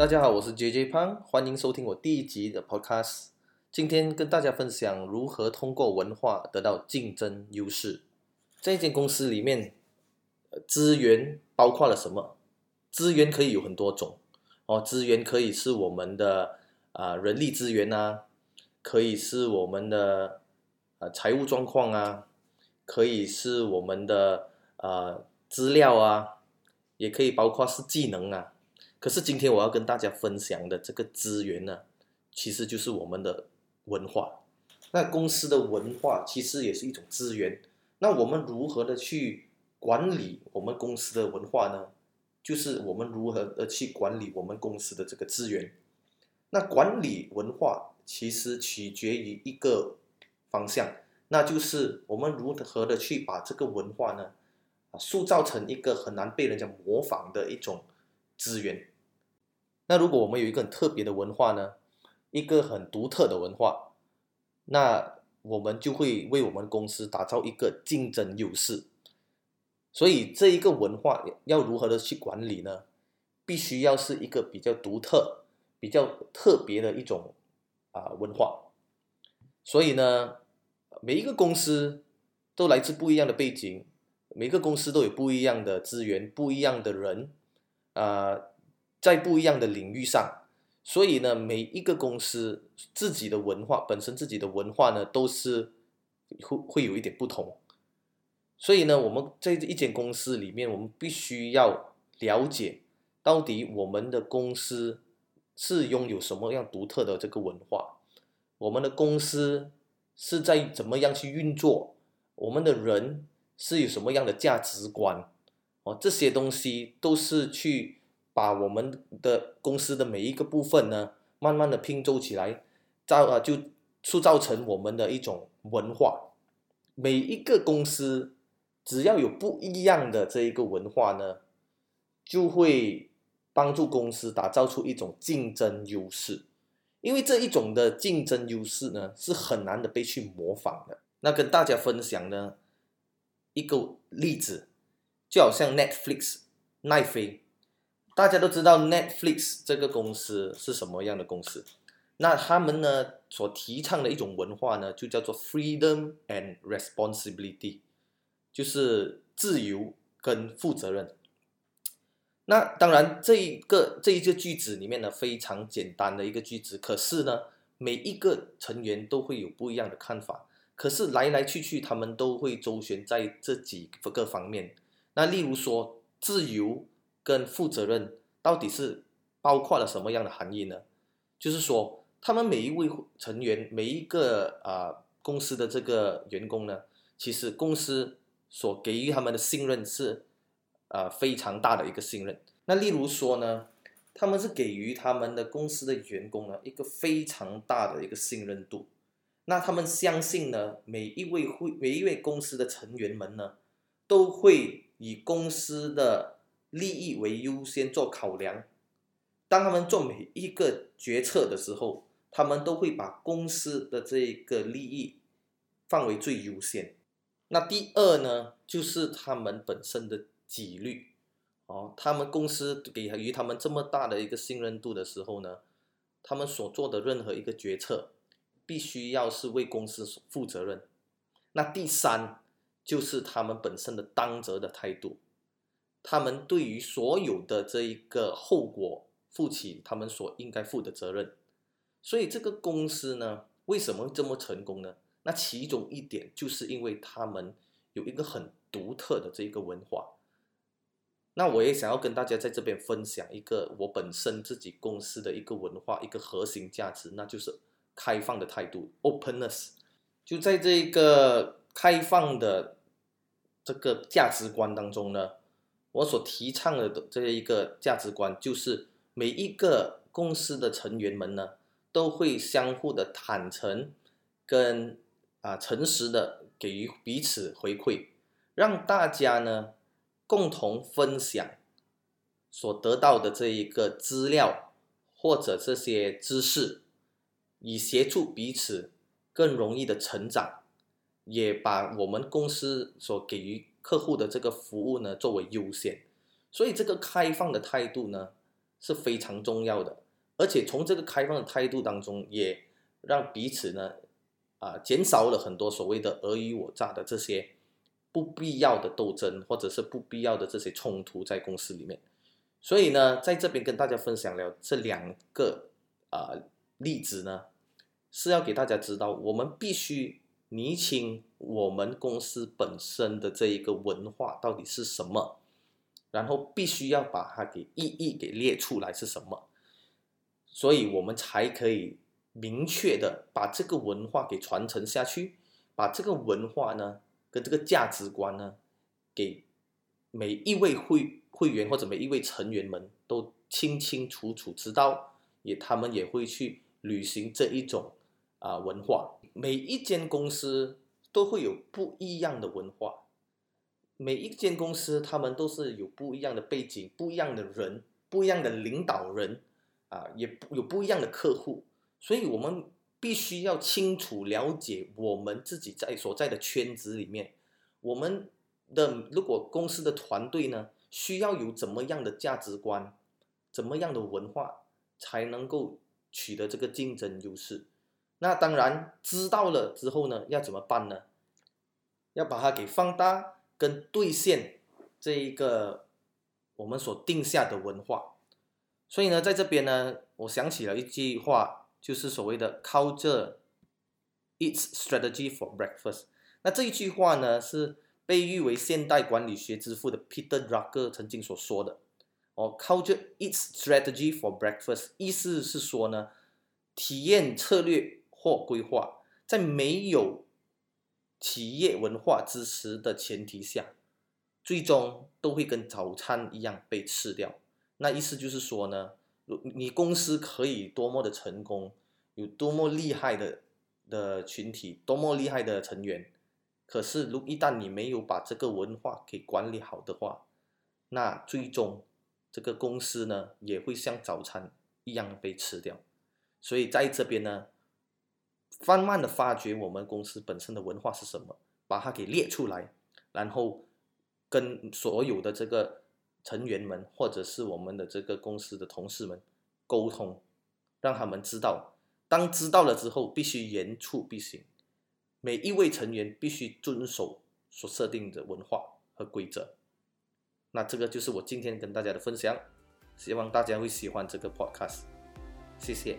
大家好，我是 JJ 潘，欢迎收听我第一集的 Podcast。今天跟大家分享如何通过文化得到竞争优势。在一间公司里面，资源包括了什么？资源可以有很多种哦，资源可以是我们的啊、人力资源啊，可以是我们的呃财务状况啊，可以是我们的呃资料啊，也可以包括是技能啊。可是今天我要跟大家分享的这个资源呢，其实就是我们的文化。那公司的文化其实也是一种资源。那我们如何的去管理我们公司的文化呢？就是我们如何的去管理我们公司的这个资源。那管理文化其实取决于一个方向，那就是我们如何的去把这个文化呢，啊，塑造成一个很难被人家模仿的一种资源。那如果我们有一个很特别的文化呢，一个很独特的文化，那我们就会为我们公司打造一个竞争优势。所以这一个文化要如何的去管理呢？必须要是一个比较独特、比较特别的一种啊、文化。所以呢，每一个公司都来自不一样的背景，每个公司都有不一样的资源、不一样的人，啊、在不一样的领域上，所以呢，每一个公司自己的文化本身自己的文化呢，都是会会有一点不同。所以呢，我们在一间公司里面，我们必须要了解到底我们的公司是拥有什么样独特的这个文化，我们的公司是在怎么样去运作，我们的人是有什么样的价值观，哦，这些东西都是去把我们的公司的每一个部分呢，慢慢的拼凑起来，造啊就塑造成我们的一种文化。每一个公司只要有不一样的这一个文化呢，就会帮助公司打造出一种竞争优势。因为这一种的竞争优势呢，是很难的被去模仿的。那跟大家分享呢一个例子，就好像 Netflix 奈飞，大家都知道 Netflix 这个公司是什么样的公司。那他们呢所提倡的一种文化呢，就叫做 freedom and responsibility，就是自由跟负责任。那当然，这一个这一个句子里面呢，非常简单的一个句子，可是呢，每一个成员都会有不一样的看法。可是来来去去，他们都会周旋在这几个方面。那例如说，自由跟负责任到底是包括了什么样的含义呢？就是说，他们每一位成员，每一个啊、公司的这个员工呢，其实公司所给予他们的信任是呃非常大的一个信任。那例如说呢，他们是给予他们的公司的员工呢一个非常大的一个信任度。那他们相信呢，每一位会每一位公司的成员们呢，都会以公司的利益为优先做考量。当他们做每一个决策的时候，他们都会把公司的这个利益放为最优先。那第二呢，就是他们本身的纪律哦，他们公司给予他们这么大的一个信任度的时候呢，他们所做的任何一个决策，必须要是为公司负责任。那第三就是他们本身的当责的态度，他们对于所有的这一个后果负起他们所应该负的责任。所以这个公司呢，为什么这么成功呢？那其中一点就是因为他们有一个很独特的这一个文化。那我也想要跟大家在这边分享一个我本身自己公司的一个文化，一个核心价值，那就是开放的态度 （openness）。就在这个开放的这个价值观当中呢，我所提倡的这一个价值观就是每一个公司的成员们呢，都会相互的坦诚跟啊诚实的给予彼此回馈，让大家呢共同分享所得到的这一个资料或者这些知识，以协助彼此更容易的成长，也把我们公司所给予客户的这个服务呢作为优先。所以这个开放的态度呢，是非常重要的，而且从这个开放的态度当中，也让彼此呢，啊，减少了很多所谓的尔虞我诈的这些不必要的斗争，或者是不必要的这些冲突在公司里面。所以呢，在这边跟大家分享了这两个啊例子呢，是要给大家知道，我们必须厘清我们公司本身的这一个文化到底是什么。然后必须要把它给一一给列出来是什么，所以我们才可以明确的把这个文化给传承下去，把这个文化呢跟这个价值观呢，给每一位会会员或者每一位成员们都清清楚楚知道，也他们也会去履行这一种啊文化。每一间公司都会有不一样的文化。每一间公司，他们都是有不一样的背景、不一样的人、不一样的领导人，啊，也有不一样的客户，所以我们必须要清楚了解我们自己在所在的圈子里面，我们的如果公司的团队呢，需要有怎么样的价值观、怎么样的文化，才能够取得这个竞争优势。那当然知道了之后呢，要怎么办呢？要把它给放大。跟兑现这一个我们所定下的文化，所以呢，在这边呢，我想起了一句话，就是所谓的 “culture eats strategy for breakfast”。那这一句话呢，是被誉为现代管理学之父的 Peter Drucker 曾经所说的。哦，“culture eats strategy for breakfast”，意思是说呢，体验策略或规划在没有企业文化支持的前提下，最终都会跟早餐一样被吃掉。那意思就是说呢，你公司可以多么的成功，有多么厉害的的群体，多么厉害的成员，可是如一旦你没有把这个文化给管理好的话，那最终这个公司呢也会像早餐一样被吃掉。所以在这边呢。慢慢的发掘我们公司本身的文化是什么，把它给列出来，然后跟所有的这个成员们，或者是我们的这个公司的同事们沟通，让他们知道，当知道了之后，必须言出必行，每一位成员必须遵守所设定的文化和规则。那这个就是我今天跟大家的分享，希望大家会喜欢这个 podcast，谢谢。